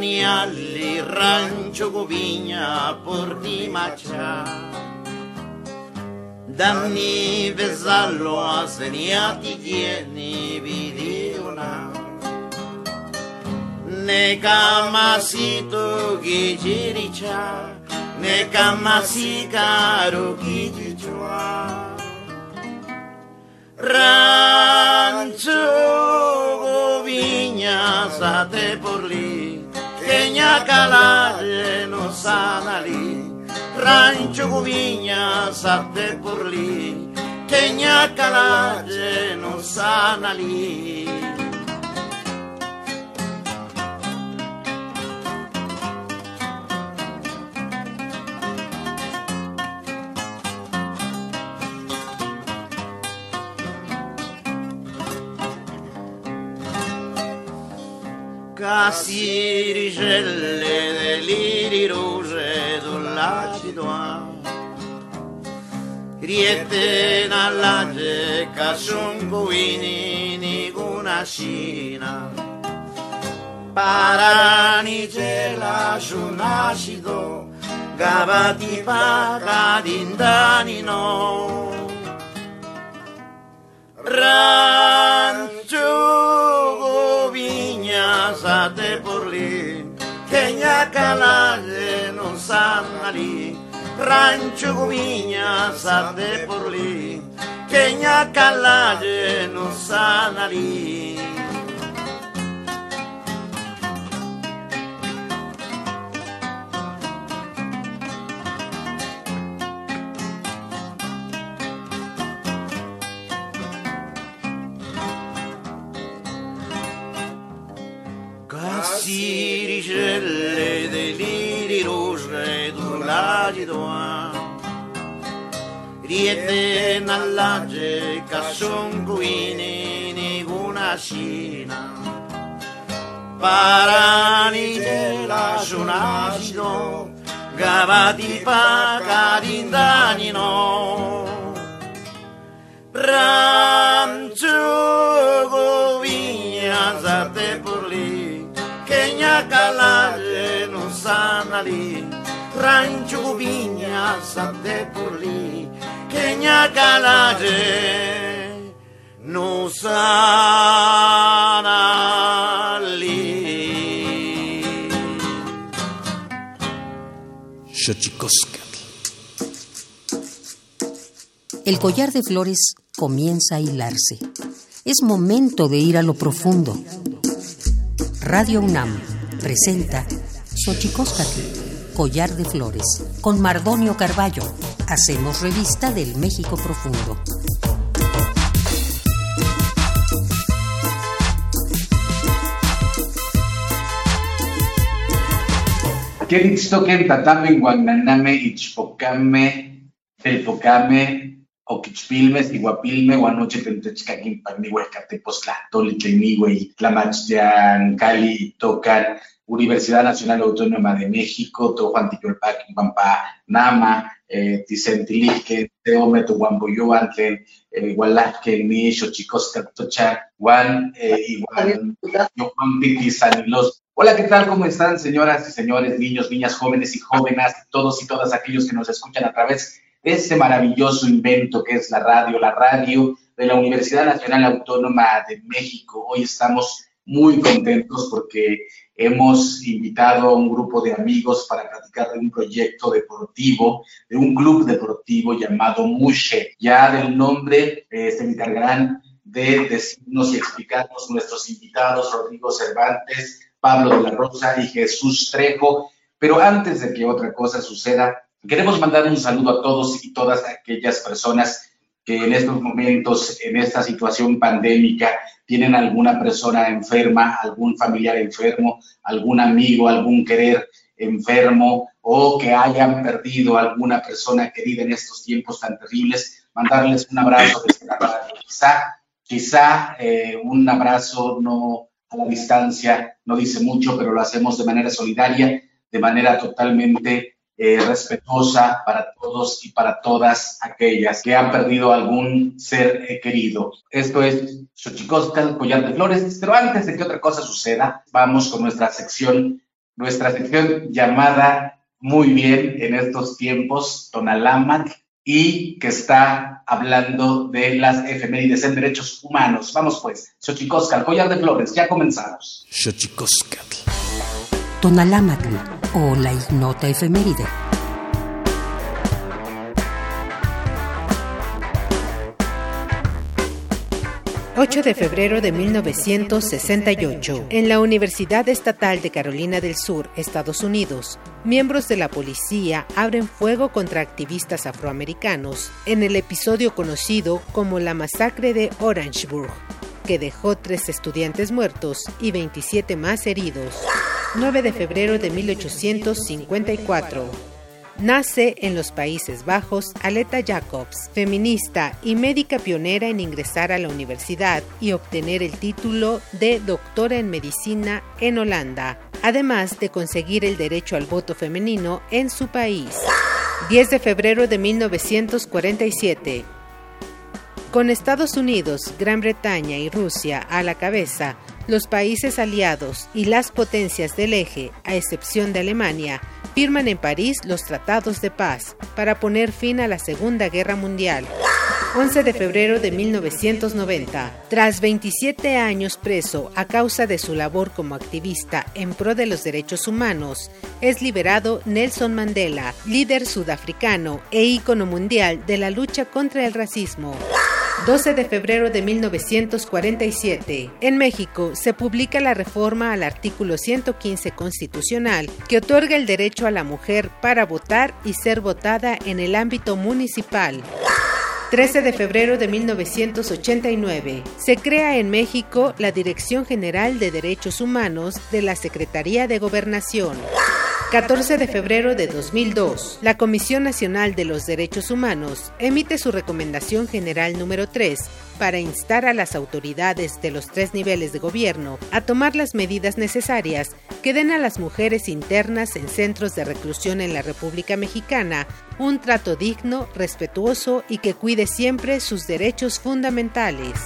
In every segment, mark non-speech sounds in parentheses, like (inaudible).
Ucrania, li rancho gubinha por ti machá. Danni vezalo a senia ti tieni vidiona. Ne camasito gijiricha, ne camasicaro gijichua. Rancho gubinha sate por li. Pequeña calare no sanali, rancho gubiña sate por li, pequeña calare no Cassi, rigelle, deliri, rose, dollaci, Riete, nallage, casciunguini, niguna scina. Paranice, lasciu nascito, gavati, paca, dindani, no. Rancio. passate por lì, che gna calate non sanna lì, rancio comigna sate por lì, che gna calate non sanna. Aridoa Riete nallage casonguini ni gunashina Parani della sunasino Gavati pacarindani no Ranzugo vigna zate purli Che gna calage non sanali Kenya calare non sana lì. El collar de flores comienza a hilarse. Es momento de ir a lo profundo Radio UNAM presenta Xochicóscatl, Collar de Flores, con Mardonio Carballo. Hacemos revista del México Profundo. Queritztoquen tatame ichpocame, telpocame, oquichpilme, iguapilme, guanoche tlamachtian, cali, tocan, Universidad Nacional Autónoma de México, Tojuan Tipolpac, Pampa, Nama, eh, Ticentilique, Teome, Tuamboyoan, Tlen, eh, Gualajque, Ni, Xochicosca, Tocha, Juan, eh, igual, Juan Sanilos. Hola, ¿qué tal? ¿Cómo están, señoras y señores, niños, niñas, jóvenes y jóvenes, todos y todas aquellos que nos escuchan a través este maravilloso invento que es la radio, la radio de la Universidad Nacional Autónoma de México. Hoy estamos muy contentos porque hemos invitado a un grupo de amigos para platicar de un proyecto deportivo, de un club deportivo llamado Mushe. Ya del nombre eh, se encargarán de decirnos y explicarnos nuestros invitados, Rodrigo Cervantes, Pablo de la Rosa y Jesús Trejo. Pero antes de que otra cosa suceda, Queremos mandar un saludo a todos y todas aquellas personas que en estos momentos, en esta situación pandémica, tienen alguna persona enferma, algún familiar enfermo, algún amigo, algún querer enfermo o que hayan perdido alguna persona querida en estos tiempos tan terribles, mandarles un abrazo. Quizá, quizá eh, un abrazo no a la distancia no dice mucho, pero lo hacemos de manera solidaria, de manera totalmente eh, respetuosa para todos y para todas aquellas que han perdido algún ser eh, querido. Esto es Xochicosca, collar de flores, pero antes de que otra cosa suceda, vamos con nuestra sección, nuestra sección llamada muy bien en estos tiempos, Tonalamac, y que está hablando de las efemérides en derechos humanos. Vamos pues, Xochicosca, collar de flores, ya comenzamos. Xochicosca. Tonalámatl o la ignota efeméride. 8 de febrero de 1968, en la Universidad Estatal de Carolina del Sur, Estados Unidos, miembros de la policía abren fuego contra activistas afroamericanos en el episodio conocido como la masacre de Orangeburg, que dejó tres estudiantes muertos y 27 más heridos. 9 de febrero de 1854. Nace en los Países Bajos Aleta Jacobs, feminista y médica pionera en ingresar a la universidad y obtener el título de doctora en medicina en Holanda, además de conseguir el derecho al voto femenino en su país. 10 de febrero de 1947. Con Estados Unidos, Gran Bretaña y Rusia a la cabeza, los países aliados y las potencias del eje, a excepción de Alemania, firman en París los tratados de paz para poner fin a la Segunda Guerra Mundial. 11 de febrero de 1990. Tras 27 años preso a causa de su labor como activista en pro de los derechos humanos, es liberado Nelson Mandela, líder sudafricano e ícono mundial de la lucha contra el racismo. 12 de febrero de 1947. En México se publica la reforma al artículo 115 constitucional que otorga el derecho a la mujer para votar y ser votada en el ámbito municipal. 13 de febrero de 1989. Se crea en México la Dirección General de Derechos Humanos de la Secretaría de Gobernación. 14 de febrero de 2002, la Comisión Nacional de los Derechos Humanos emite su recomendación general número 3 para instar a las autoridades de los tres niveles de gobierno a tomar las medidas necesarias que den a las mujeres internas en centros de reclusión en la República Mexicana un trato digno, respetuoso y que cuide siempre sus derechos fundamentales.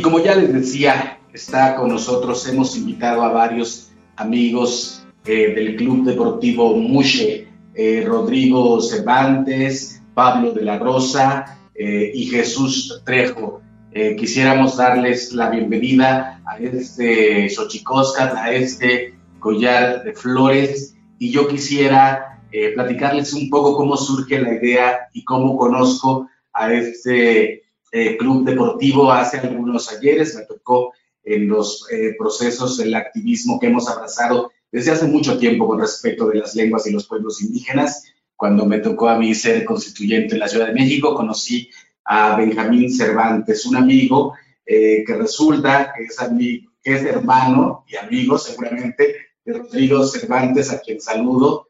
Como ya les decía, está con nosotros, hemos invitado a varios amigos eh, del Club Deportivo Mushe, eh, Rodrigo Cervantes, Pablo de la Rosa eh, y Jesús Trejo. quisiéramos darles la bienvenida a este Xochicóscar, a este collar de flores, y yo quisiera platicarles un poco cómo surge la idea y cómo conozco a este eh, club deportivo hace algunos ayeres, me tocó en los eh, procesos del activismo que hemos abrazado desde hace mucho tiempo con respecto de las lenguas y los pueblos indígenas. Cuando me tocó a mí ser constituyente en la Ciudad de México, conocí a Benjamín Cervantes, un amigo eh, que resulta que es, amigo, que es hermano y amigo seguramente de Rodrigo Cervantes, a quien saludo.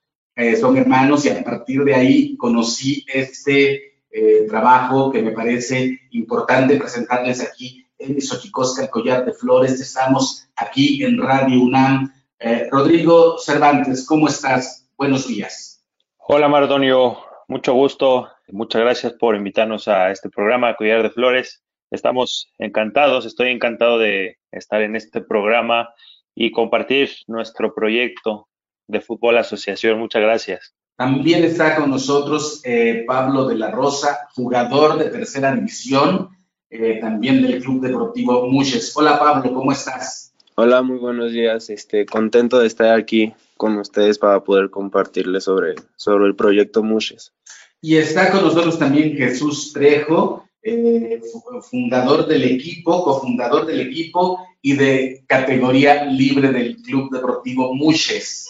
son hermanos y a partir de ahí conocí este eh, trabajo que me parece importante presentarles aquí en Xochicosca, collar de flores. Estamos aquí en Radio UNAM. Eh, Rodrigo Cervantes, ¿cómo estás? Buenos días. Hola, Mardonio. Mucho gusto. Muchas gracias por invitarnos a este programa, Collar de Flores. Estamos encantados, estoy encantado de estar en este programa y compartir nuestro proyecto de Fútbol Asociación. Muchas gracias. También está con nosotros eh, Pablo de la Rosa, jugador de tercera división, eh, también del Club Deportivo Muches. Hola Pablo, ¿cómo estás? Hola, muy buenos días. Este, contento de estar aquí con ustedes para poder compartirles sobre, sobre el proyecto Muches. Y está con nosotros también Jesús Trejo, eh, fundador del equipo, cofundador del equipo y de categoría libre del Club Deportivo Muches.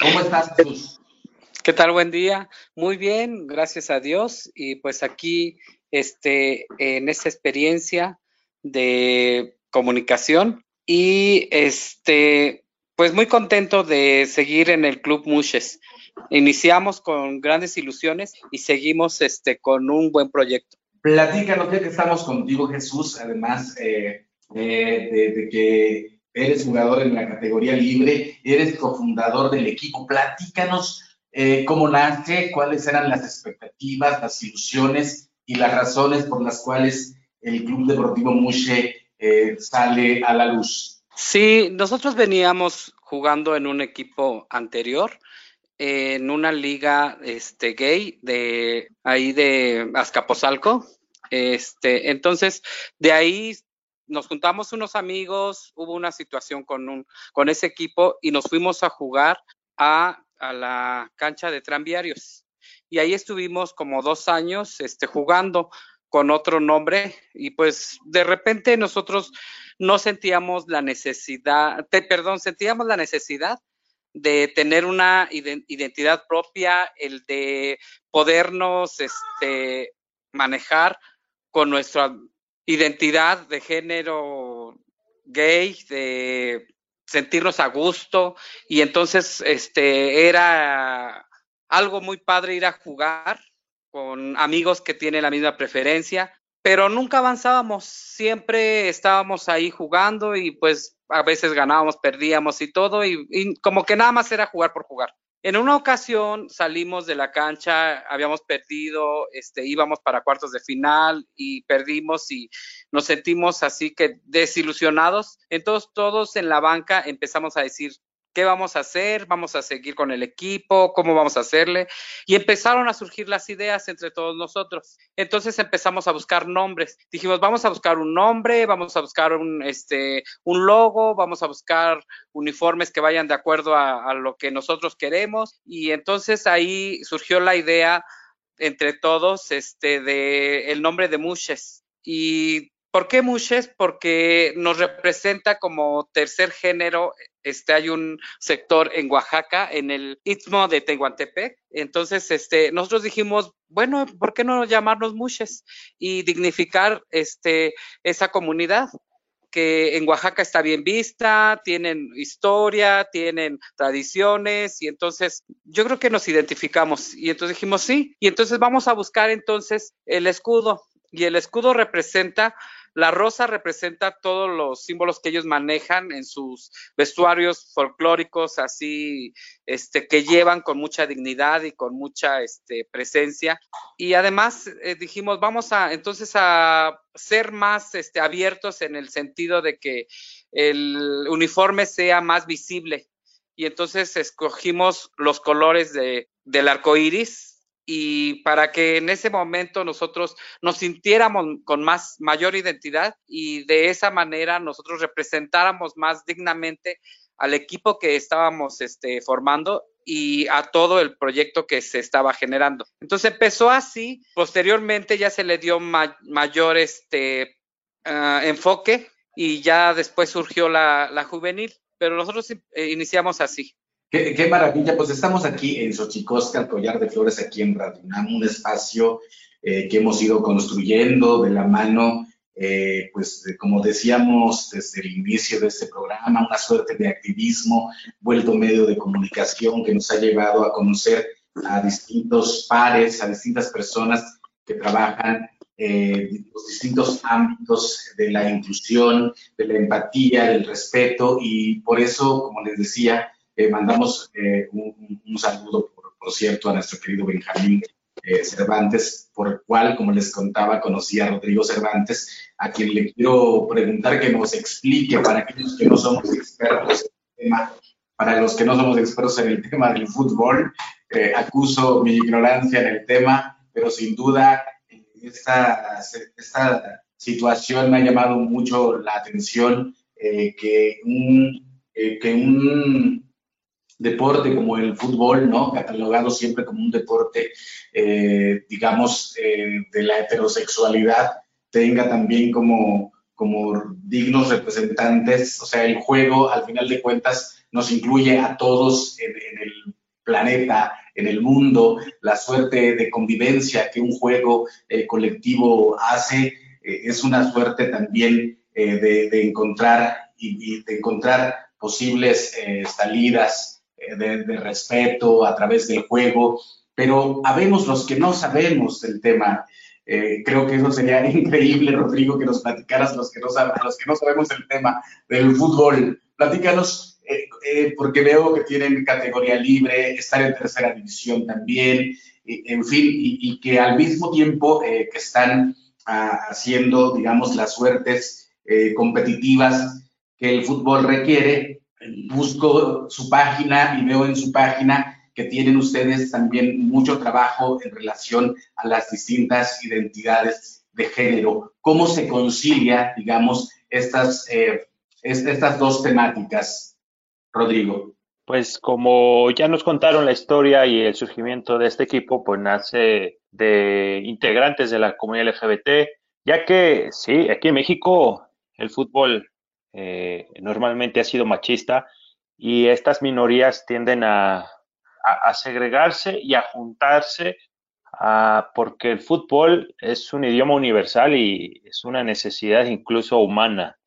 ¿Cómo estás, Jesús? ¿Qué tal? Buen día. Muy bien, gracias a Dios. Y pues aquí, este, en esta experiencia de comunicación y este, pues muy contento de seguir en el Club Muches. Iniciamos con grandes ilusiones y seguimos este, con un buen proyecto. Platícanos, ya que estamos contigo, Jesús, además eh, eh, de, que eres jugador en la categoría libre, eres cofundador del equipo. Platícanos eh, cómo nace, cuáles eran las expectativas, las ilusiones y las razones por las cuales el Club Deportivo Muche sale a la luz. Sí, nosotros veníamos jugando en un equipo anterior en una liga este, gay de ahí de Azcapotzalco. Este, entonces, de ahí nos juntamos unos amigos, hubo una situación con, un, con ese equipo y nos fuimos a jugar a, a la cancha de tranviarios. Y ahí estuvimos como dos años este, jugando con otro nombre y pues de repente nosotros no sentíamos la necesidad, perdón, sentíamos la necesidad de tener una identidad propia, el de podernos este, manejar con nuestra identidad de género gay, de sentirnos a gusto y entonces este era algo muy padre ir a jugar con amigos que tienen la misma preferencia, pero nunca avanzábamos, siempre estábamos ahí jugando y pues a veces ganábamos, perdíamos y todo, y, como que nada más era jugar por jugar. En una ocasión salimos de la cancha, habíamos perdido, este, íbamos para cuartos de final y perdimos y nos sentimos así que desilusionados. Entonces todos en la banca empezamos a decir, ¿Qué vamos a hacer? ¿Vamos a seguir con el equipo? ¿Cómo vamos a hacerle? Y empezaron a surgir las ideas entre todos nosotros. Entonces empezamos a buscar nombres. Dijimos, vamos a buscar un nombre, vamos a buscar un, este, un logo, vamos a buscar uniformes que vayan de acuerdo a, lo que nosotros queremos. Y entonces ahí surgió la idea entre todos este, de el nombre de Mushes. Y ¿Por qué Mushes? Porque nos representa como tercer género. Este, hay un sector en Oaxaca, en el Istmo de Tehuantepec. Entonces, este, nosotros dijimos, bueno, ¿por qué no llamarnos Mushes? Y dignificar este, esa comunidad que en Oaxaca está bien vista, tienen historia, tienen tradiciones y entonces yo creo que nos identificamos y entonces dijimos sí y entonces vamos a buscar entonces el escudo y el escudo representa la rosa representa todos los símbolos que ellos manejan en sus vestuarios folclóricos, así, este, que llevan con mucha dignidad y con mucha este, presencia. Y además eh, dijimos, vamos a entonces a ser más este, abiertos en el sentido de que el uniforme sea más visible. Y entonces escogimos los colores de, del arco iris, y para que en ese momento nosotros nos sintiéramos con más mayor identidad y de esa manera nosotros representáramos más dignamente al equipo que estábamos este, formando y a todo el proyecto que se estaba generando. Entonces empezó así, posteriormente ya se le dio mayor este, ah, enfoque y ya después surgió la, juvenil, pero nosotros eh, iniciamos así. Qué, maravilla, pues estamos aquí en Xochicosca, el collar de flores, aquí en Radio un espacio eh, que hemos ido construyendo de la mano, eh, pues como decíamos desde el inicio de este programa, una suerte de activismo vuelto medio de comunicación que nos ha llevado a conocer a distintos pares, a distintas personas que trabajan eh, los distintos ámbitos de la inclusión, de la empatía, del respeto. Y por eso, como les decía, eh, mandamos eh, un, saludo, por, cierto, a nuestro querido Benjamín eh, Cervantes, por el cual, como les contaba, conocí a Rodrigo Cervantes, a quien le quiero preguntar que nos explique, para aquellos que no somos expertos en el tema, para los que no somos expertos en el tema del fútbol, acuso mi ignorancia en el tema, pero sin duda esta, esta situación me ha llamado mucho la atención que, un, que un deporte como el fútbol, ¿no? catalogado siempre como un deporte, digamos, de la heterosexualidad, tenga también como, como dignos representantes, o sea, el juego al final de cuentas nos incluye a todos en, el planeta, en el mundo, la suerte de convivencia que un juego eh, colectivo hace eh, es una suerte también eh, de, encontrar y, de encontrar posibles salidas de, de, respeto a través del juego, pero habemos los que no sabemos del tema eh, creo que eso sería (laughs) increíble, Rodrigo, que nos platicaras los que no, los que no sabemos el tema del fútbol. Platícanos, eh, eh, porque veo que tienen categoría libre, estar en tercera división también, en fin, y, que al mismo tiempo que están ah, haciendo, digamos, las suertes competitivas que el fútbol requiere, busco su página y veo en su página que tienen ustedes también mucho trabajo en relación a las distintas identidades de género. ¿Cómo se concilia, digamos, estas, eh, estas dos temáticas, Rodrigo? Pues como ya nos contaron la historia y el surgimiento de este equipo, pues nace de integrantes de la comunidad LGBT, ya que sí, aquí en México el fútbol eh, normalmente ha sido machista y estas minorías tienden a a, segregarse y a juntarse porque el fútbol es un idioma universal y es una necesidad incluso humana,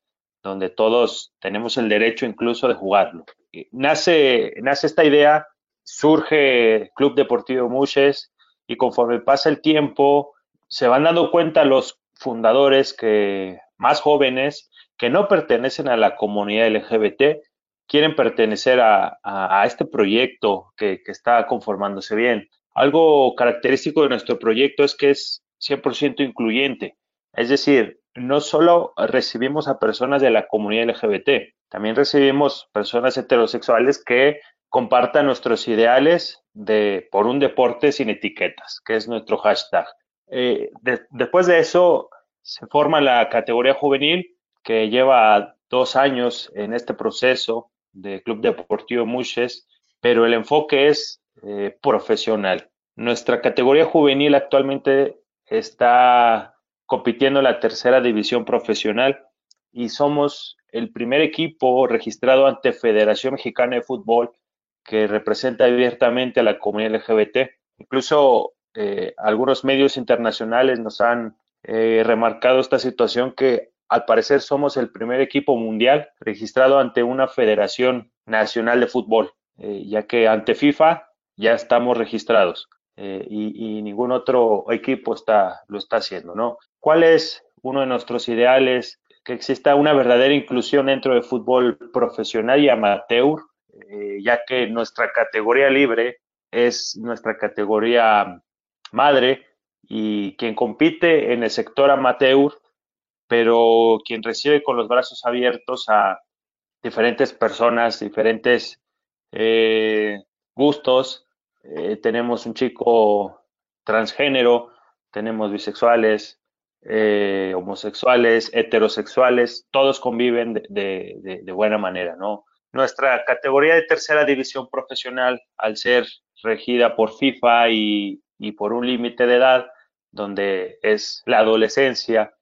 donde todos tenemos el derecho incluso de jugarlo. Nace, nace esta idea, surge Club Deportivo Muches y conforme pasa el tiempo se van dando cuenta los fundadores que más jóvenes que no pertenecen a la comunidad LGBT quieren pertenecer a, este proyecto que, está conformándose bien. Algo característico de nuestro proyecto es que es 100% incluyente. Es decir, no solo recibimos a personas de la comunidad LGBT, también recibimos personas heterosexuales que compartan nuestros ideales de por un deporte sin etiquetas, que es nuestro hashtag. Eh, después de eso, se forma la categoría juvenil que lleva dos años en este proceso de Club Deportivo Muches, pero el enfoque es eh, profesional. Nuestra categoría juvenil actualmente está compitiendo en la tercera división profesional y somos el primer equipo registrado ante Federación Mexicana de Fútbol que representa abiertamente a la comunidad LGBT. Incluso eh, algunos medios internacionales nos han eh, remarcado esta situación que al parecer somos el primer equipo mundial registrado ante una federación nacional de fútbol, eh, ya que ante FIFA ya estamos registrados eh, y, ningún otro equipo está, lo está haciendo, ¿no? ¿Cuál es uno de nuestros ideales? Que exista una verdadera inclusión dentro del fútbol profesional y amateur, eh, ya que nuestra categoría libre es nuestra categoría madre y quien compite en el sector amateur pero quien recibe con los brazos abiertos a diferentes personas, diferentes eh, gustos. Eh, tenemos un chico transgénero, tenemos bisexuales, eh, homosexuales, heterosexuales, todos conviven de, buena manera, ¿no? Nuestra categoría de tercera división profesional, al ser regida por FIFA y por un límite de edad, donde es la adolescencia,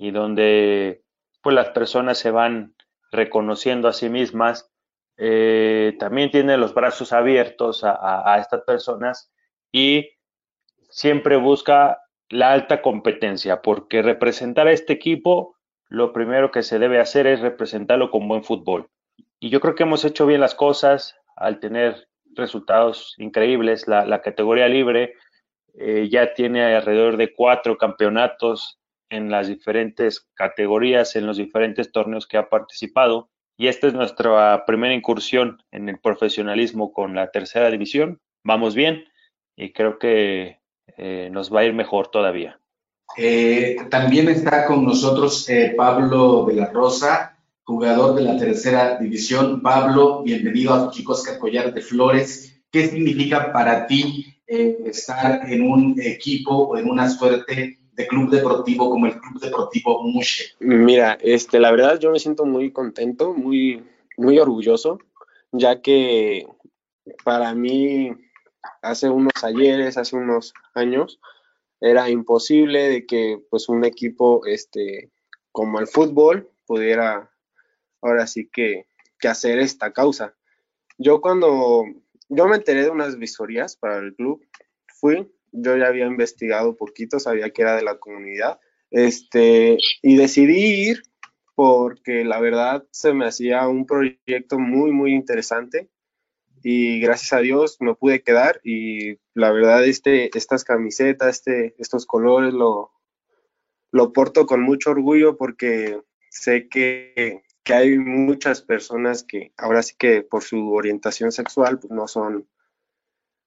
y donde pues las personas se van reconociendo a sí mismas, eh, también tiene los brazos abiertos a, estas personas y siempre busca la alta competencia, porque representar a este equipo, lo primero que se debe hacer es representarlo con buen fútbol. Y yo creo que hemos hecho bien las cosas al tener resultados increíbles. La, categoría libre eh, ya tiene alrededor de cuatro campeonatos en las diferentes categorías, en los diferentes torneos que ha participado. Y esta es nuestra primera incursión en el profesionalismo con la tercera división. Vamos bien y creo que eh, nos va a ir mejor todavía. Eh, también está con nosotros eh, Pablo de la Rosa, jugador de la tercera división. Pablo, bienvenido a Chicos Collar de Flores. ¿Qué significa para ti eh, estar en un equipo o en una suerte de club deportivo como el Club Deportivo Mushe? Mira, este, la verdad yo me siento muy contento, muy, muy orgulloso, ya que para mí hace unos ayeres, hace unos años, era imposible de que pues un equipo este, como el fútbol pudiera ahora sí que, que hacer esta causa. Yo cuando yo me enteré de unas visorías para el club, fui, yo ya había investigado poquito, sabía que era de la comunidad, este, y decidí ir porque la verdad se me hacía un proyecto muy, muy interesante y gracias a Dios me pude quedar y la verdad este, estas camisetas, este, estos colores lo, lo porto con mucho orgullo porque sé que, que, hay muchas personas que ahora sí que por su orientación sexual pues no son,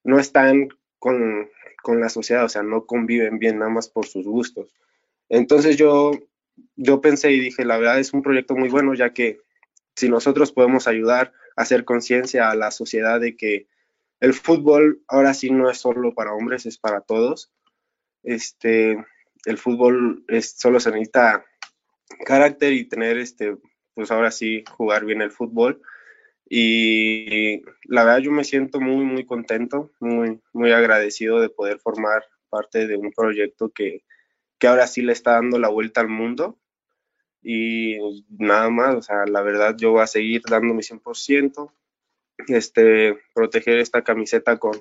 no están con, con la sociedad, o sea, no conviven bien nada más por sus gustos. Entonces yo, yo pensé y dije, la verdad es un proyecto muy bueno, ya que si nosotros podemos ayudar hacer conciencia a la sociedad de que el fútbol ahora sí no es solo para hombres, es para todos. Este, el fútbol es, solo se necesita carácter y tener este, pues ahora sí jugar bien el fútbol. Y la verdad yo me siento muy, muy contento, muy, muy agradecido de poder formar parte de un proyecto que, que ahora sí le está dando la vuelta al mundo. Y nada más, o sea, la verdad yo voy a seguir dando mi 100%, este, proteger esta camiseta con,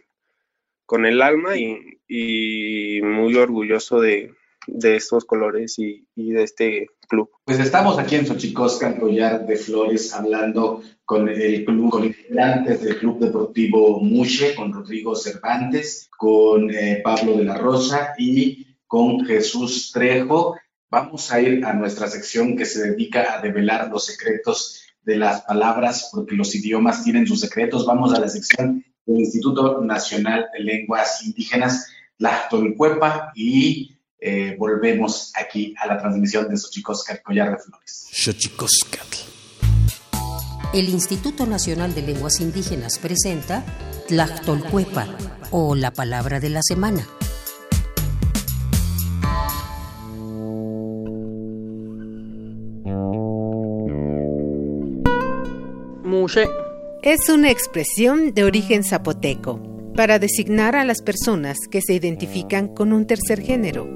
con el alma y, y muy orgulloso de, de estos colores y, y, de este club. Pues estamos aquí en Xochicosca, Collar de Flores, hablando con el club, con integrantes del Club Deportivo Muche, con Rodrigo Cervantes, con eh, Pablo de la Rosa y con Jesús Trejo. Vamos a ir a nuestra sección que se dedica a develar los secretos de las palabras, porque los idiomas tienen sus secretos. Vamos a la sección del Instituto Nacional de Lenguas Indígenas, la Tolcuepa, y eh, volvemos aquí a la transmisión de Xochicóscar Collar de Flores. Xochicóscar. El Instituto Nacional de Lenguas Indígenas presenta Tlactolcuepa, o la palabra de la semana. Es una expresión de origen zapoteco para designar a las personas que se identifican con un tercer género.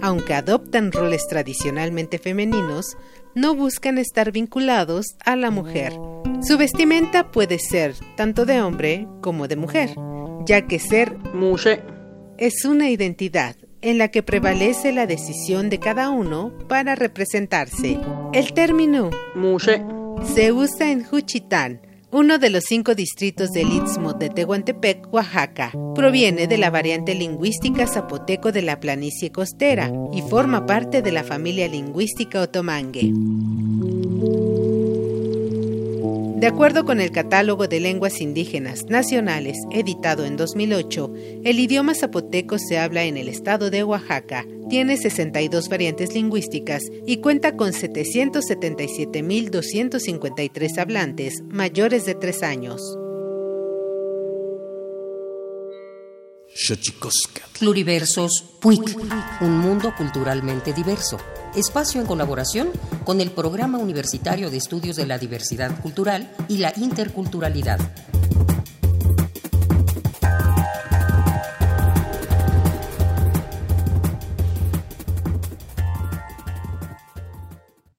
Aunque adoptan roles tradicionalmente femeninos, no buscan estar vinculados a la mujer. Su vestimenta puede ser tanto de hombre como de mujer, ya que ser mushe es una identidad en la que prevalece la decisión de cada uno para representarse. El término mushe se usa en Juchitán, uno de los cinco distritos del Istmo de Tehuantepec, Oaxaca. Proviene de la variante lingüística zapoteco de la planicie costera y forma parte de la familia lingüística otomangue. De acuerdo con el Catálogo de Lenguas Indígenas Nacionales, editado en 2008, el idioma zapoteco se habla en el estado de Oaxaca, tiene 62 variantes lingüísticas y cuenta con 777.253 hablantes mayores de 3 años. Pluriversos PUIC, un mundo culturalmente diverso. Espacio en colaboración con el Programa Universitario de Estudios de la Diversidad Cultural y la Interculturalidad.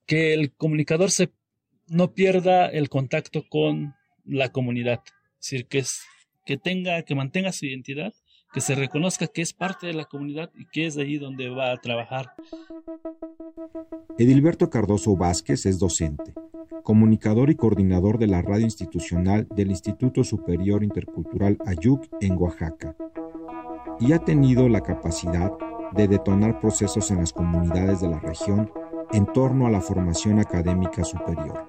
Que el comunicador se no pierda el contacto con la comunidad, es decir, que, es, que tenga, que mantenga su identidad que se reconozca que es parte de la comunidad y que es de ahí donde va a trabajar. Edilberto Cardoso Vázquez es docente, comunicador y coordinador de la radio institucional del Instituto Superior Intercultural Ayuc en Oaxaca, y ha tenido la capacidad de detonar procesos en las comunidades de la región en torno a la formación académica superior.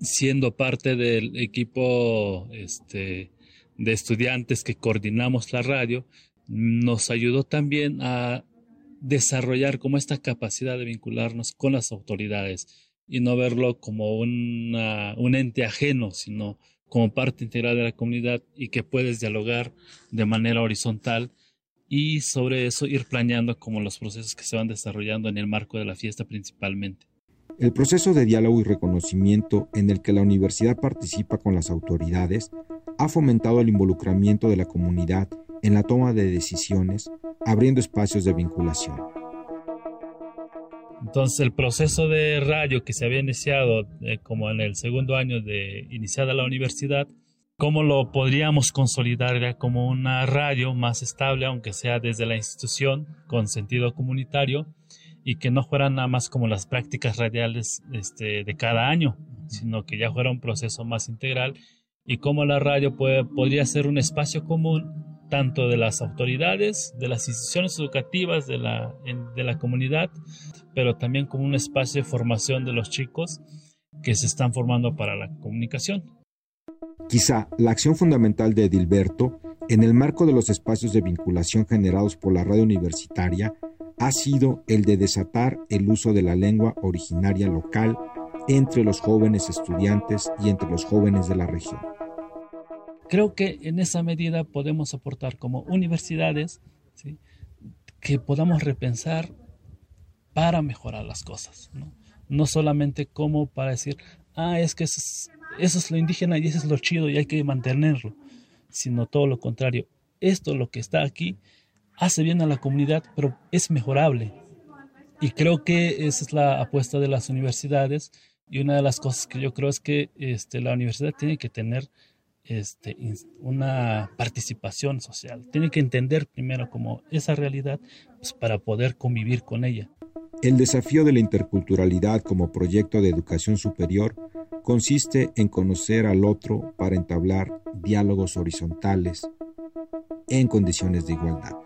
Siendo parte del equipo este, de estudiantes que coordinamos la radio, nos ayudó también a desarrollar como esta capacidad de vincularnos con las autoridades y no verlo como un ente ajeno, sino como parte integral de la comunidad y que puedes dialogar de manera horizontal y sobre eso ir planeando como los procesos que se van desarrollando en el marco de la fiesta principalmente. El proceso de diálogo y reconocimiento en el que la universidad participa con las autoridades ha fomentado el involucramiento de la comunidad en la toma de decisiones, abriendo espacios de vinculación. Entonces el proceso de radio que se había iniciado eh, como en el segundo año de iniciada la universidad, ¿cómo lo podríamos consolidar como una radio más estable, aunque sea desde la institución, con sentido comunitario, y que no fueran nada más como las prácticas radiales este, de cada año, sino que ya fuera un proceso más integral, y cómo la radio puede, podría ser un espacio común tanto de las autoridades, de las instituciones educativas de la, de la comunidad, pero también como un espacio de formación de los chicos que se están formando para la comunicación. Quizá la acción fundamental de Edilberto, en el marco de los espacios de vinculación generados por la radio universitaria, ha sido el de desatar el uso de la lengua originaria local entre los jóvenes estudiantes y entre los jóvenes de la región. Creo que en esa medida podemos aportar como universidades que podamos repensar para mejorar las cosas, ¿no? solamente como para decir, ah, es que eso es, eso es lo indígena y eso es lo chido y hay que mantenerlo, sino todo lo contrario. Esto, lo que está aquí, hace bien a la comunidad, pero es mejorable. Y creo que esa es la apuesta de las universidades y una de las cosas que yo creo es que este, la universidad tiene que tener este, una participación social. Tiene que entender primero como esa realidad pues, para poder convivir con ella. El desafío de la interculturalidad como proyecto de educación superior consiste en conocer al otro para entablar diálogos horizontales en condiciones de igualdad.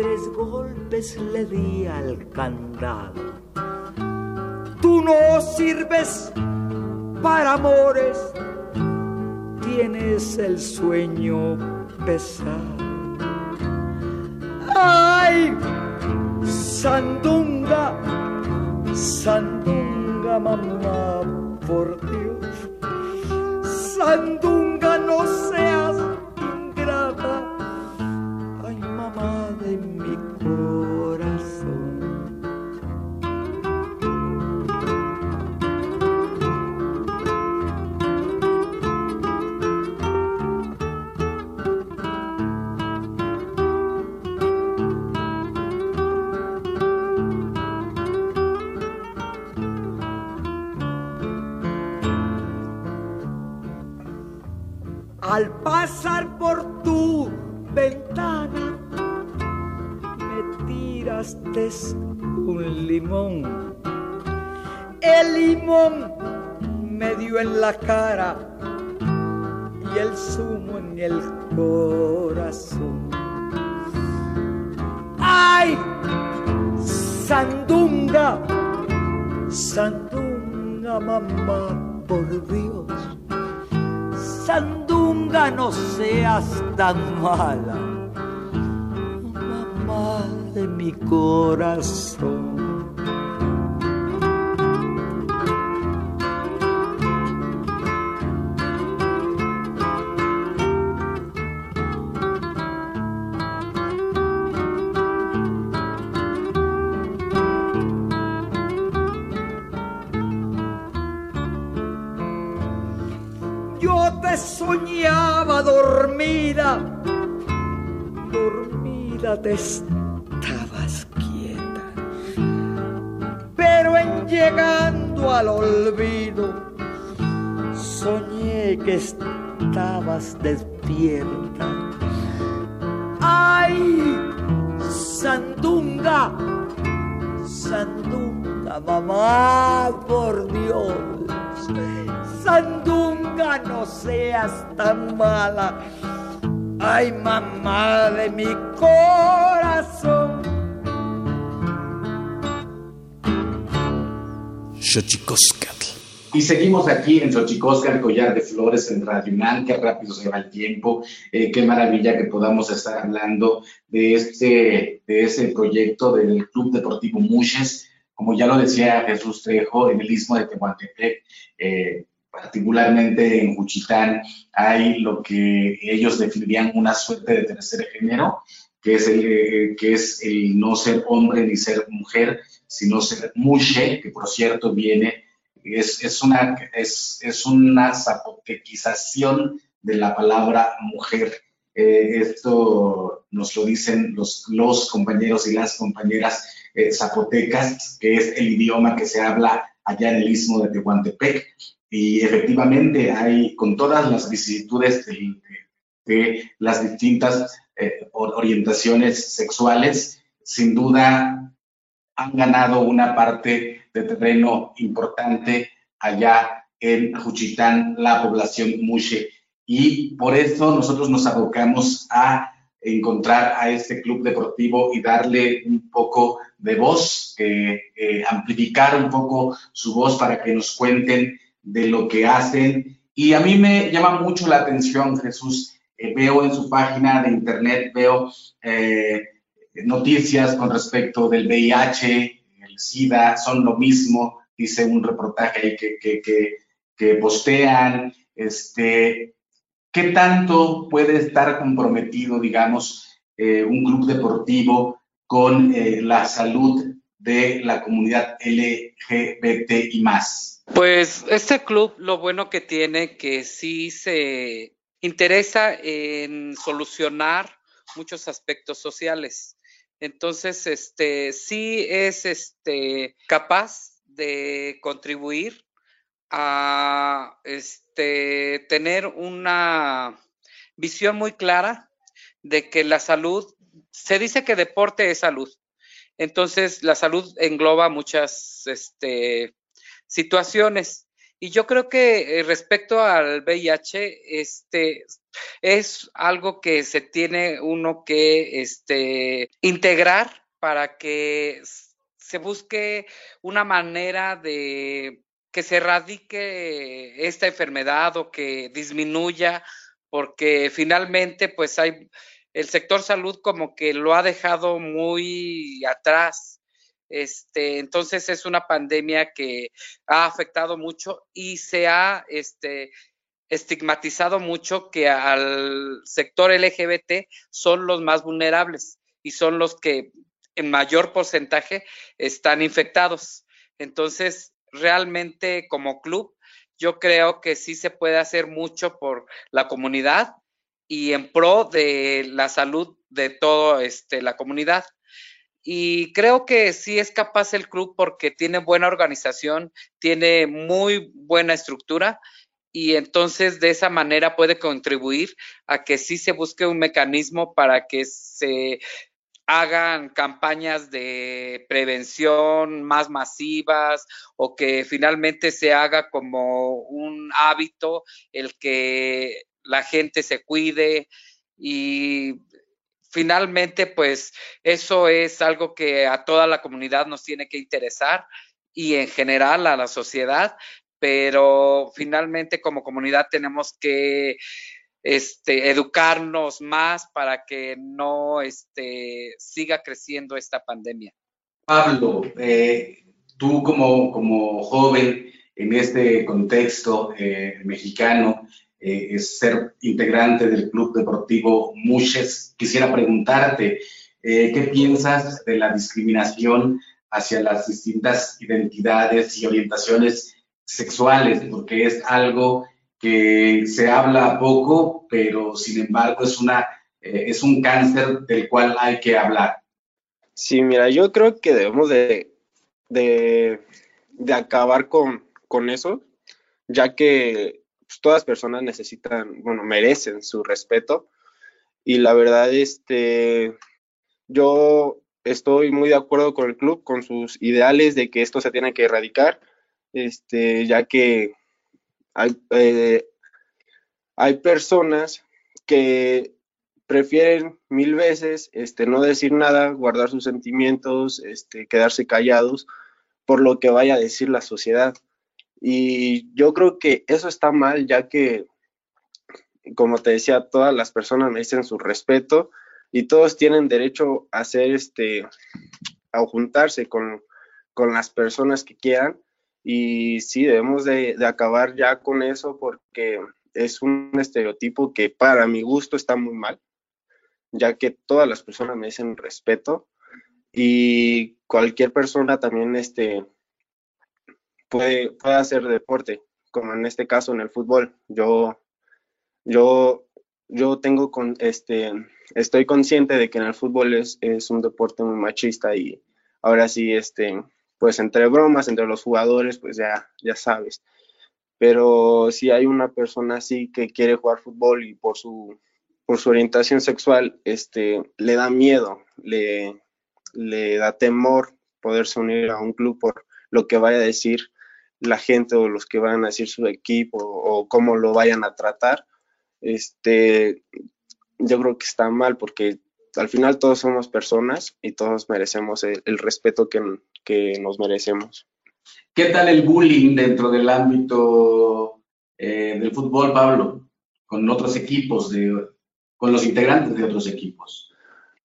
tres golpes le di al candado. Tú no sirves para amores, tienes el sueño pesado. ¡Ay! Sandunga, Sandunga, mamá, por Sandunga, Sandunga, mamá, por Dios. Sandunga, no seas tan mala de mi corazón. Dormida te llegando al olvido, soñé que estabas despierta. Ay, Sandunga, Sandunga, mamá, por Dios. Sandunga, no seas tan mala. Ay, mamá de mi corazón. Y seguimos aquí en Xochicosca, el collar de flores en Radio UNAM. Qué rápido se va el tiempo. Eh, qué maravilla que podamos estar hablando de este, de ese proyecto del Club Deportivo Muches. Como ya lo decía Jesús Trejo, en el istmo de Tehuantepec, eh, particularmente en Juchitán, hay lo que ellos definirían una suerte de tercer género, que es el, eh, que es el no ser hombre ni ser mujer, sino ser mushe, que por cierto viene, es, es, una, es, es una zapotequización de la palabra mujer. Eh, esto nos lo dicen los, los compañeros y las compañeras eh, zapotecas, que es el idioma que se habla allá en el istmo de Tehuantepec. Y efectivamente hay, con todas las vicisitudes de, de las distintas eh, orientaciones sexuales, sin duda han ganado una parte de terreno importante allá en Juchitán, la población Mushe. Y por eso nosotros nos abocamos a encontrar a este club deportivo y darle un poco de voz, eh, eh, amplificar un poco su voz para que nos cuenten de lo que hacen. Y a mí me llama mucho la atención, Jesús, eh, veo en su página de internet, veo eh, noticias con respecto del VIH, el SIDA, son lo mismo, dice un reportaje ahí que, que, que, que postean. Este, ¿Qué tanto puede estar comprometido, digamos, eh, un club deportivo con la salud de la comunidad LGBT y más? Pues este club lo bueno que tiene que sí se interesa en solucionar muchos aspectos sociales. Entonces, este sí es este capaz de contribuir a este tener una visión muy clara de que la salud se dice que deporte es salud. Entonces, la salud engloba muchas este, situaciones. Y yo creo que eh, respecto al VIH, este es algo que se tiene uno que este, integrar para que se busque una manera de que se erradique esta enfermedad o que disminuya, porque finalmente pues hay el sector salud como que lo ha dejado muy atrás. Este, entonces es una pandemia que ha afectado mucho y se ha este, estigmatizado mucho que al sector LGBT son los más vulnerables y son los que en mayor porcentaje están infectados. Entonces, realmente como club, yo creo que sí se puede hacer mucho por la comunidad y en pro de la salud de toda este, la comunidad. Y creo que sí es capaz el club porque tiene buena organización, tiene muy buena estructura y entonces de esa manera puede contribuir a que sí se busque un mecanismo para que se hagan campañas de prevención más masivas o que finalmente se haga como un hábito el que la gente se cuide y finalmente pues eso es algo que a toda la comunidad nos tiene que interesar y en general a la sociedad, pero finalmente como comunidad tenemos que este, educarnos más para que no este, siga creciendo esta pandemia. Pablo, eh, tú como, joven en este contexto eh, mexicano, eh, ser integrante del Club Deportivo Muches, quisiera preguntarte, eh, ¿qué piensas de la discriminación hacia las distintas identidades y orientaciones sexuales? Porque es algo que se habla poco, pero sin embargo es, una, eh, es un cáncer del cual hay que hablar. Sí, mira, yo creo que debemos de, de, de acabar con, con, eso, ya que pues, todas personas necesitan, bueno, merecen su respeto. Y la verdad, este, yo estoy muy de acuerdo con el club, con sus ideales de que esto se tiene que erradicar, este, ya que hay, eh, hay personas que prefieren mil veces este, no decir nada, guardar sus sentimientos, este, quedarse callados por lo que vaya a decir la sociedad. Y yo creo que eso está mal, ya que, como te decía, todas las personas merecen su respeto y todos tienen derecho a hacer este, a juntarse con, con las personas que quieran. Y sí, debemos de, acabar ya con eso porque es un estereotipo que para mi gusto está muy mal, ya que todas las personas merecen respeto y cualquier persona también este, puede, puede hacer deporte, como en este caso en el fútbol. Yo, yo, yo tengo con, este, estoy consciente de que en el fútbol es, es un deporte muy machista y ahora sí, este, pues entre bromas, entre los jugadores, pues ya, ya sabes. Pero si hay una persona así que quiere jugar fútbol y por su, por su orientación sexual, este, le da miedo, le, le da temor poderse unir a un club por lo que vaya a decir la gente o los que vayan a decir su equipo o cómo lo vayan a tratar, este, yo creo que está mal porque al final todos somos personas y todos merecemos el, el respeto que, que, nos merecemos. ¿Qué tal el bullying dentro del ámbito eh, del fútbol, Pablo? Con otros equipos, de, con los integrantes de otros equipos.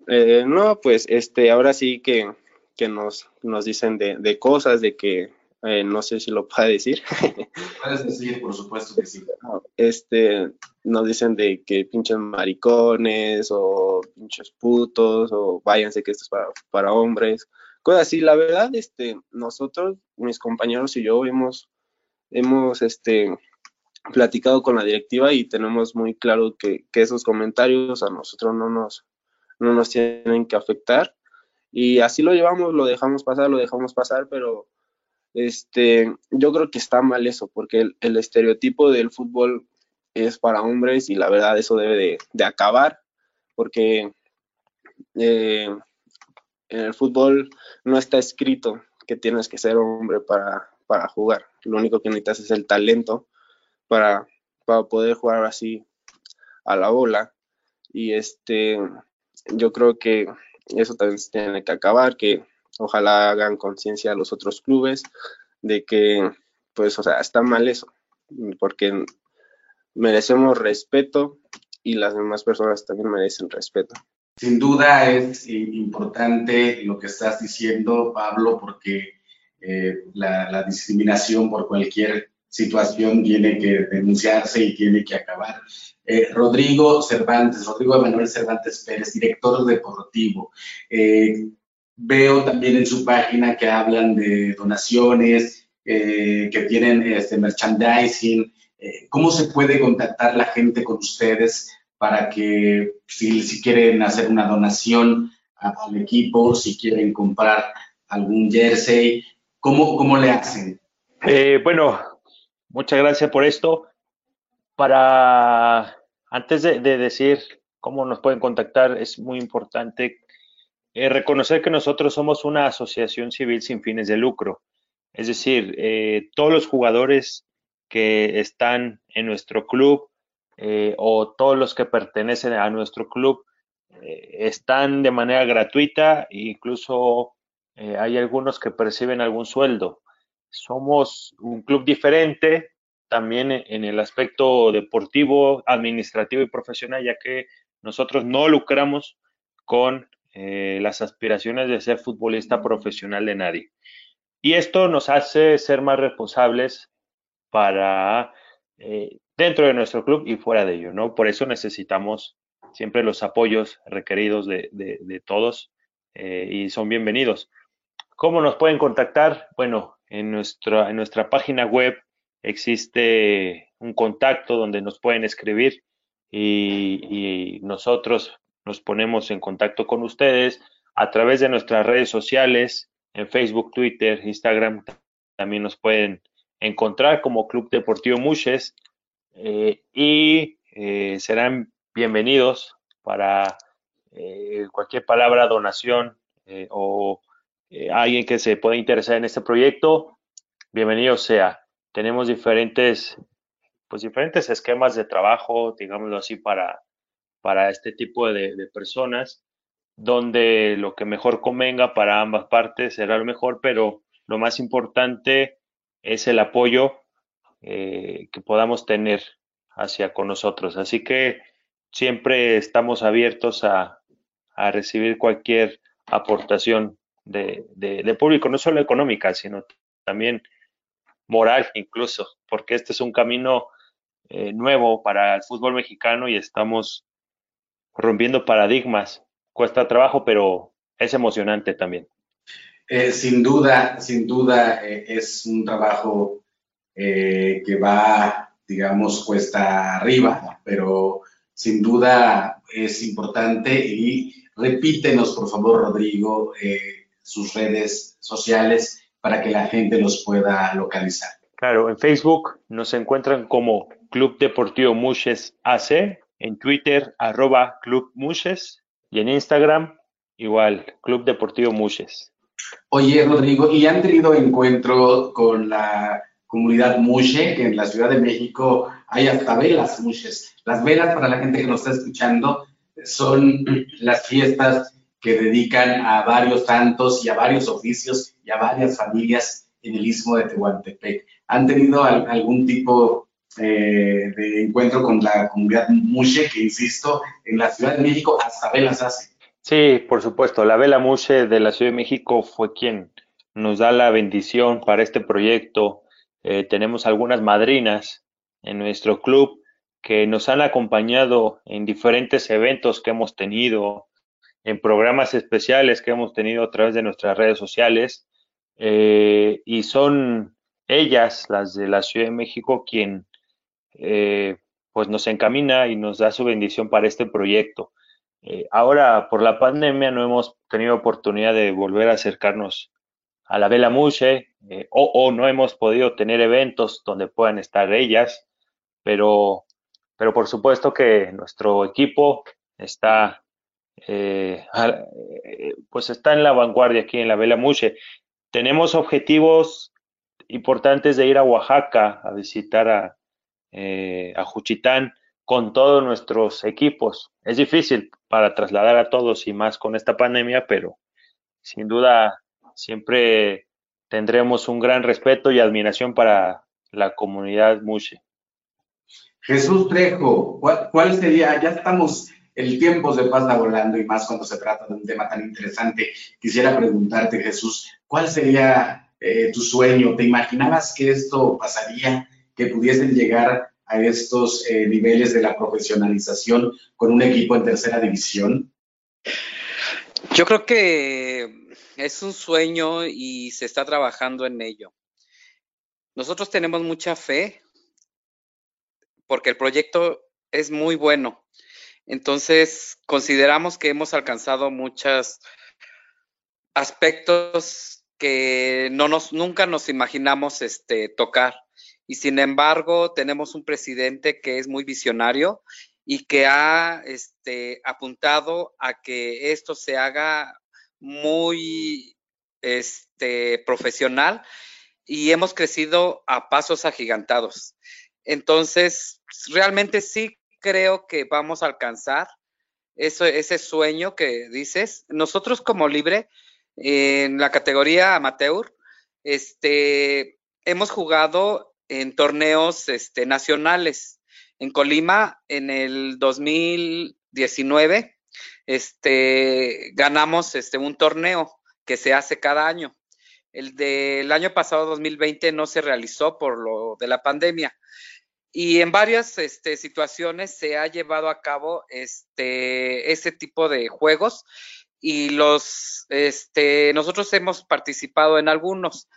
Eh, no, pues este, ahora sí que, que nos, nos dicen de, de cosas, de que eh, no sé si lo (laughs) puede decir. Puedes decir, por supuesto que sí. Este, nos dicen de que pinches maricones o pinches putos o váyanse que esto es para, para hombres, cosas así. La verdad, este, nosotros, mis compañeros y yo hemos, hemos, este, platicado con la directiva y tenemos muy claro que, que esos comentarios a nosotros no nos, no nos tienen que afectar y así lo llevamos, lo dejamos pasar, lo dejamos pasar, pero este, yo creo que está mal eso, porque el, estereotipo del fútbol es para hombres y la verdad eso debe de, de acabar, porque eh, en el fútbol no está escrito que tienes que ser hombre para, para jugar, lo único que necesitas es el talento para, para poder jugar así a la bola. Y este, yo creo que eso también se tiene que acabar, que ojalá hagan conciencia a los otros clubes de que, pues, o sea, está mal eso, porque merecemos respeto y las demás personas también merecen respeto. Sin duda es importante lo que estás diciendo, Pablo, porque eh, la, discriminación por cualquier situación tiene que denunciarse y tiene que acabar. Eh, Rodrigo Cervantes, Rodrigo Emanuel Cervantes Pérez, director deportivo. Eh, Veo también en su página que hablan de donaciones, eh, que tienen este merchandising. Eh, ¿Cómo se puede contactar la gente con ustedes para que si, si quieren hacer una donación al equipo, si quieren comprar algún jersey, ¿cómo, cómo le hacen? Eh, bueno, muchas gracias por esto. Para, antes de, de decir cómo nos pueden contactar, es muy importante eh, reconocer que nosotros somos una asociación civil sin fines de lucro. Es decir, eh, todos los jugadores que están en nuestro club eh, o todos los que pertenecen a nuestro club están de manera gratuita e incluso hay algunos que perciben algún sueldo. Somos un club diferente también en el aspecto deportivo, administrativo y profesional, ya que nosotros no lucramos con eh, las aspiraciones de ser futbolista profesional de nadie. Y esto nos hace ser más responsables para eh, dentro de nuestro club y fuera de ello, ¿no? Por eso necesitamos siempre los apoyos requeridos de, de, de todos eh, y son bienvenidos. ¿Cómo nos pueden contactar? Bueno, en nuestra, en nuestra página web existe un contacto donde nos pueden escribir y, y nosotros nos ponemos en contacto con ustedes a través de nuestras redes sociales, en Facebook, Twitter, Instagram. También nos pueden encontrar como Club Deportivo Muches eh, y eh, serán bienvenidos para eh, cualquier palabra, donación o alguien que se pueda interesar en este proyecto, bienvenido sea. Tenemos diferentes, pues diferentes esquemas de trabajo, digámoslo así, para, para este tipo de, personas, donde lo que mejor convenga para ambas partes será lo mejor, pero lo más importante es el apoyo eh, que podamos tener hacia con nosotros. Así que siempre estamos abiertos a, recibir cualquier aportación de, público, no solo económica, sino también moral incluso, porque este es un camino eh, nuevo para el fútbol mexicano y estamos rompiendo paradigmas. Cuesta trabajo, pero es emocionante también. Eh, sin duda, sin duda eh, es un trabajo eh, que va, digamos, cuesta arriba, pero sin duda es importante y repítenos, por favor, Rodrigo, sus redes sociales para que la gente los pueda localizar. Claro, en Facebook nos encuentran como Club Deportivo Mushes AC, en Twitter arroba Club Mushes y en Instagram igual Club Deportivo Mushes. Oye, Rodrigo, ¿y han tenido encuentro con la comunidad Mushe, que en la Ciudad de México hay hasta velas Mushes? Las velas, para la gente que nos está escuchando, son las fiestas que dedican a varios santos y a varios oficios y a varias familias en el istmo de Tehuantepec. ¿Han tenido al, algún tipo eh, de encuentro con la comunidad Mushe, que insisto, en la Ciudad de México hasta velas hace? Sí, por supuesto. La Vela Mushe de la Ciudad de México fue quien nos da la bendición para este proyecto. Eh, tenemos algunas madrinas en nuestro club que nos han acompañado en diferentes eventos que hemos tenido, en programas especiales que hemos tenido a través de nuestras redes sociales. Eh, y son ellas, las de la Ciudad de México, quien eh, pues nos encamina y nos da su bendición para este proyecto. Eh, ahora, por la pandemia, no hemos tenido oportunidad de volver a acercarnos a la Vela Mushe eh, o, o, no hemos podido tener eventos donde puedan estar ellas, pero, pero por supuesto que nuestro equipo está, eh, pues está en la vanguardia aquí en la Vela Mushe. Tenemos objetivos importantes de ir a Oaxaca a visitar a, a Juchitán con todos nuestros equipos. Es difícil para trasladar a todos y más con esta pandemia, pero sin duda siempre tendremos un gran respeto y admiración para la comunidad Mushe. Jesús Trejo, ¿cuál, ¿cuál, sería? Ya estamos, el tiempo se pasa volando y más cuando se trata de un tema tan interesante. Quisiera preguntarte, Jesús, ¿cuál sería eh, tu sueño? ¿Te imaginabas que esto pasaría, que pudiesen llegar a estos eh, niveles de la profesionalización con un equipo en tercera división? Yo creo que es un sueño y se está trabajando en ello. Nosotros tenemos mucha fe porque el proyecto es muy bueno. Entonces, consideramos que hemos alcanzado muchos aspectos que no nos, nunca nos imaginamos este, tocar y sin embargo tenemos un presidente que es muy visionario y que ha este, apuntado a que esto se haga muy este, profesional y hemos crecido a pasos agigantados. Entonces, realmente sí creo que vamos a alcanzar ese sueño que dices. Nosotros como Libre, en la categoría amateur, este, hemos jugado en torneos este, nacionales. En Colima, en el 2019, este, ganamos este, un torneo que se hace cada año. El del año pasado, 2020, no se realizó por lo de la pandemia. Y en varias este, situaciones se ha llevado a cabo este, ese tipo de juegos y los, este, nosotros hemos participado en algunos.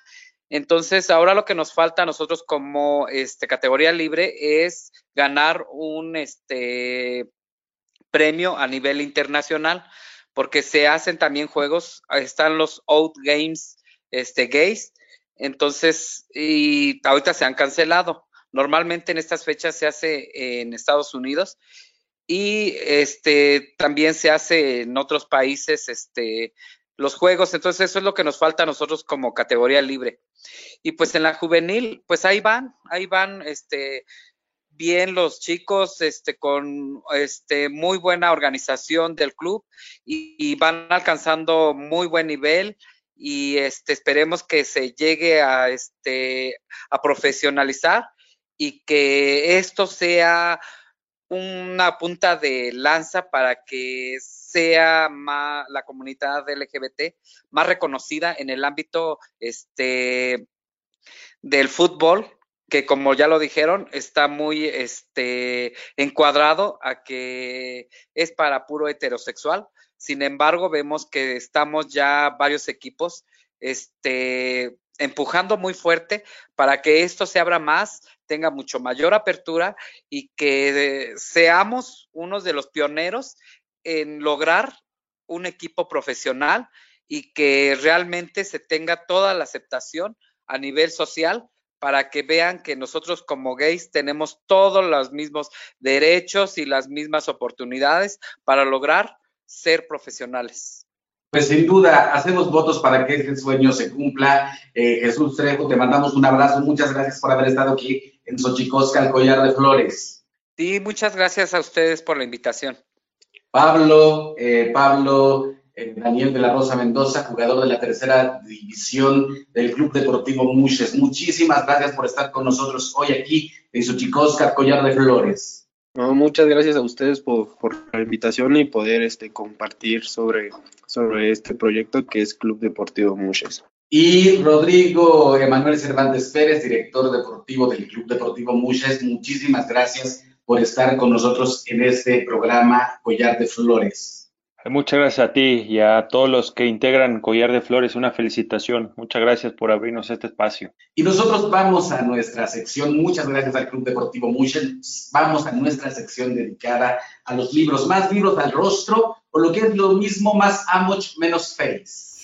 Entonces, ahora lo que nos falta a nosotros como este, categoría libre es ganar un este, premio a nivel internacional, porque se hacen también juegos, están los Out Games este, gays, entonces, y ahorita se han cancelado. Normalmente en estas fechas se hace en Estados Unidos y este también se hace en otros países este los juegos, entonces eso es lo que nos falta a nosotros como categoría libre. Y pues en la juvenil, pues ahí van, ahí van, este, bien los chicos, este, con este, muy buena organización del club y, van alcanzando muy buen nivel y este, esperemos que se llegue a, este, a profesionalizar y que esto sea una punta de lanza para que sea más, la comunidad LGBT más reconocida en el ámbito este, del fútbol que como ya lo dijeron, está muy este, encuadrado a que es para puro heterosexual. Sin embargo, vemos que estamos ya varios equipos este, empujando muy fuerte para que esto se abra más, tenga mucho mayor apertura y que seamos unos de los pioneros en lograr un equipo profesional y que realmente se tenga toda la aceptación a nivel social para que vean que nosotros como gays tenemos todos los mismos derechos y las mismas oportunidades para lograr ser profesionales. Pues sin duda, hacemos votos para que ese sueño se cumpla. Eh, Jesús Trejo, te mandamos un abrazo. Muchas gracias por haber estado aquí en Xochicosca, el collar de flores. Sí, muchas gracias a ustedes por la invitación. Pablo, eh, Pablo eh, Daniel de la Rosa Mendoza, jugador de la tercera división del Club Deportivo Muches. Muchísimas gracias por estar con nosotros hoy aquí en Xochicosca, Collar de Flores. Muchas gracias a ustedes por, la invitación y poder este, compartir sobre, sobre este proyecto que es Club Deportivo Muches. Y Rodrigo Emanuel Cervantes Pérez, director deportivo del Club Deportivo Muches, muchísimas gracias por estar con nosotros en este programa Collar de Flores. Muchas gracias a ti y a todos los que integran Collar de Flores. Una felicitación. Muchas gracias por abrirnos este espacio. Y nosotros vamos a nuestra sección. Muchas gracias al Club Deportivo Muchel. Vamos a nuestra sección dedicada a los libros. Más libros al rostro o lo que es lo mismo, más amoch, menos face.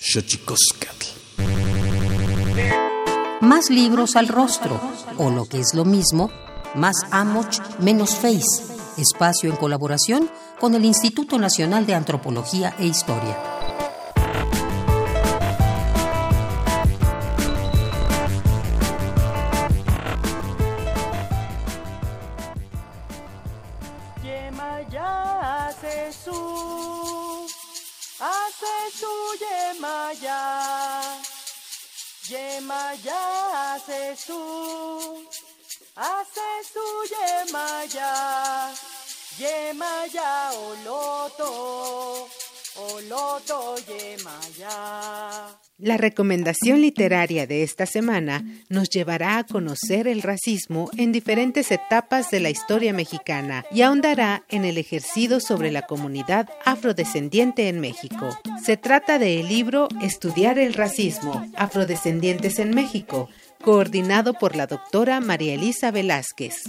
Más libros al rostro o lo que es lo mismo, más amoch, menos face espacio en colaboración con el Instituto Nacional de Antropología e Historia. Yemaya hace su, hace su Yemaya, Yemaya oloto, oloto yemaya. La recomendación literaria de esta semana nos llevará a conocer el racismo en diferentes etapas de la historia mexicana y ahondará en el ejercido sobre la comunidad afrodescendiente en México. Se trata del libro Estudiar el racismo, afrodescendientes en México, coordinado por la doctora María Elisa Velázquez.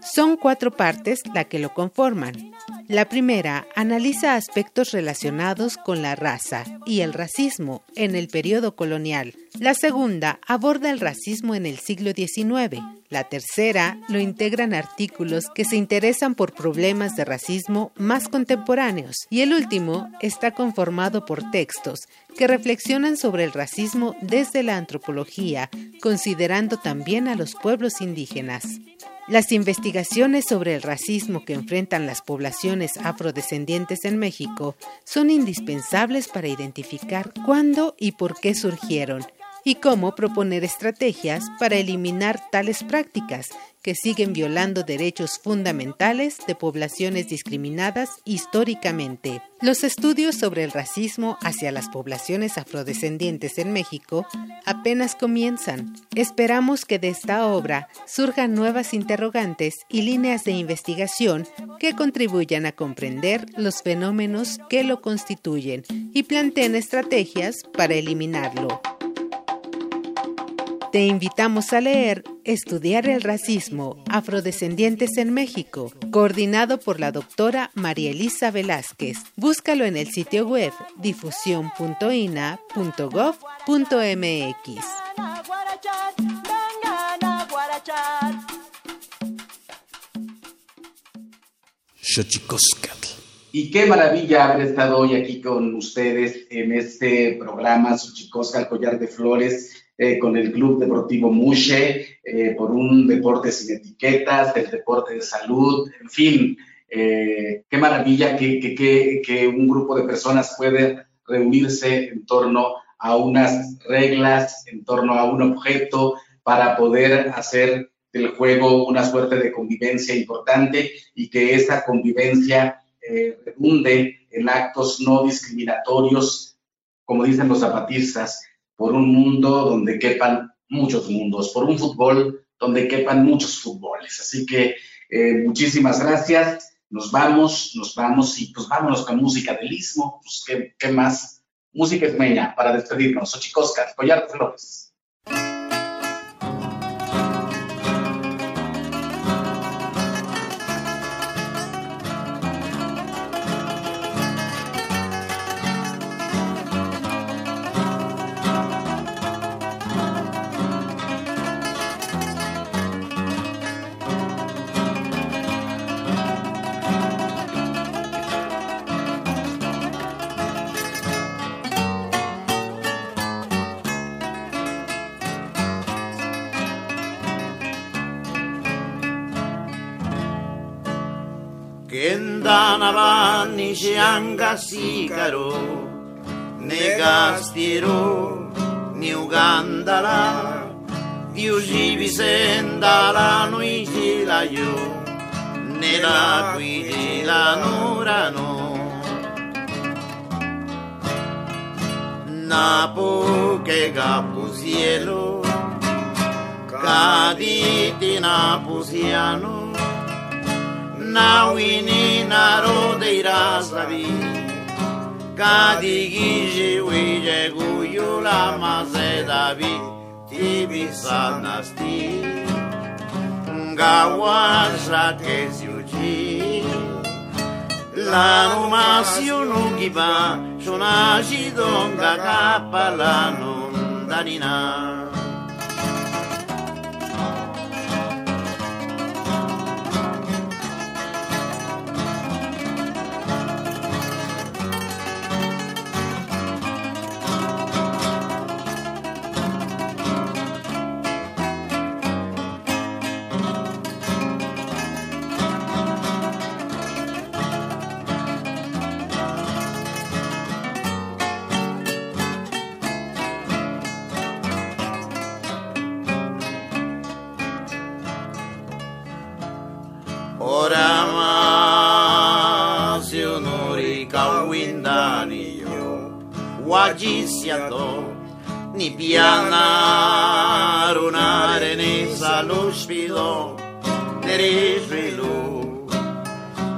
Son cuatro partes la que lo conforman. La primera analiza aspectos relacionados con la raza y el racismo en el periodo colonial. La segunda aborda el racismo en el siglo XIX. La tercera lo integran artículos que se interesan por problemas de racismo más contemporáneos. Y el último está conformado por textos que reflexionan sobre el racismo desde la antropología, considerando también a los pueblos indígenas. Las investigaciones sobre el racismo que enfrentan las poblaciones afrodescendientes en México son indispensables para identificar cuándo y por qué surgieron y cómo proponer estrategias para eliminar tales prácticas que siguen violando derechos fundamentales de poblaciones discriminadas históricamente. Los estudios sobre el racismo hacia las poblaciones afrodescendientes en México apenas comienzan. Esperamos que de esta obra surjan nuevas interrogantes y líneas de investigación que contribuyan a comprender los fenómenos que lo constituyen y planteen estrategias para eliminarlo. Te invitamos a leer Estudiar el racismo, afrodescendientes en México, coordinado por la doctora María Elisa Velázquez. Búscalo en el sitio web difusión.ina.gov.mx. Xochicoscatl. Y qué maravilla haber estado hoy aquí con ustedes en este programa Suchicosca, el collar de flores, eh, con el Club Deportivo Mushe, eh, por un deporte sin etiquetas, el deporte de salud, en fin, eh, qué maravilla que, que, que, un grupo de personas puede reunirse en torno a unas reglas, en torno a un objeto, para poder hacer del juego una suerte de convivencia importante y que esa convivencia eh, redunde en actos no discriminatorios, como dicen los zapatistas, por un mundo donde quepan muchos mundos, por un fútbol donde quepan muchos fútboles. Así que eh, muchísimas gracias. Nos vamos, nos vamos y pues vámonos con música del Istmo. Pues, ¿qué, ¿qué, más? Música esmeña para despedirnos. Ochicosca, Collar Flores. Navanni Shianga Sicaro, Negastiero, Niugandala, Diusi Visendala, Nui Gilaio, Nela Guidi la Nurano. Napo che gapusielo, caditi napusiano, ناوینی نارودی رازدوی کادیگی جیوی جگو یولا مزدوی تی بی سانستی گاواز را تیزیو جی لانو ماسیو نوگی با شناشی دونگا کپا لانو دانینا danina wajisiato ni pianarunare ne saluspido nerifrilu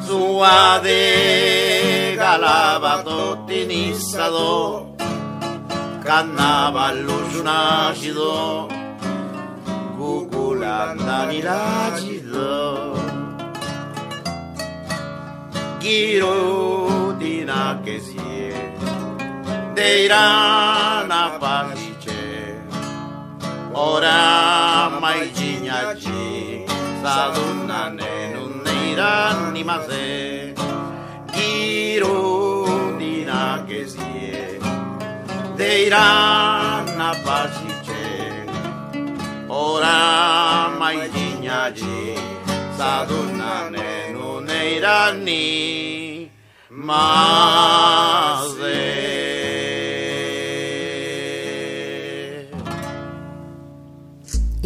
suade galabato tinisado cannavallo giunascido cuculandani lacido Giro di na che bandeira na Ora maidzina ci Zaduna nenu neira ni maze Giro dina gezie Deira na Ora maidzina ci Zaduna nenu neira ni maze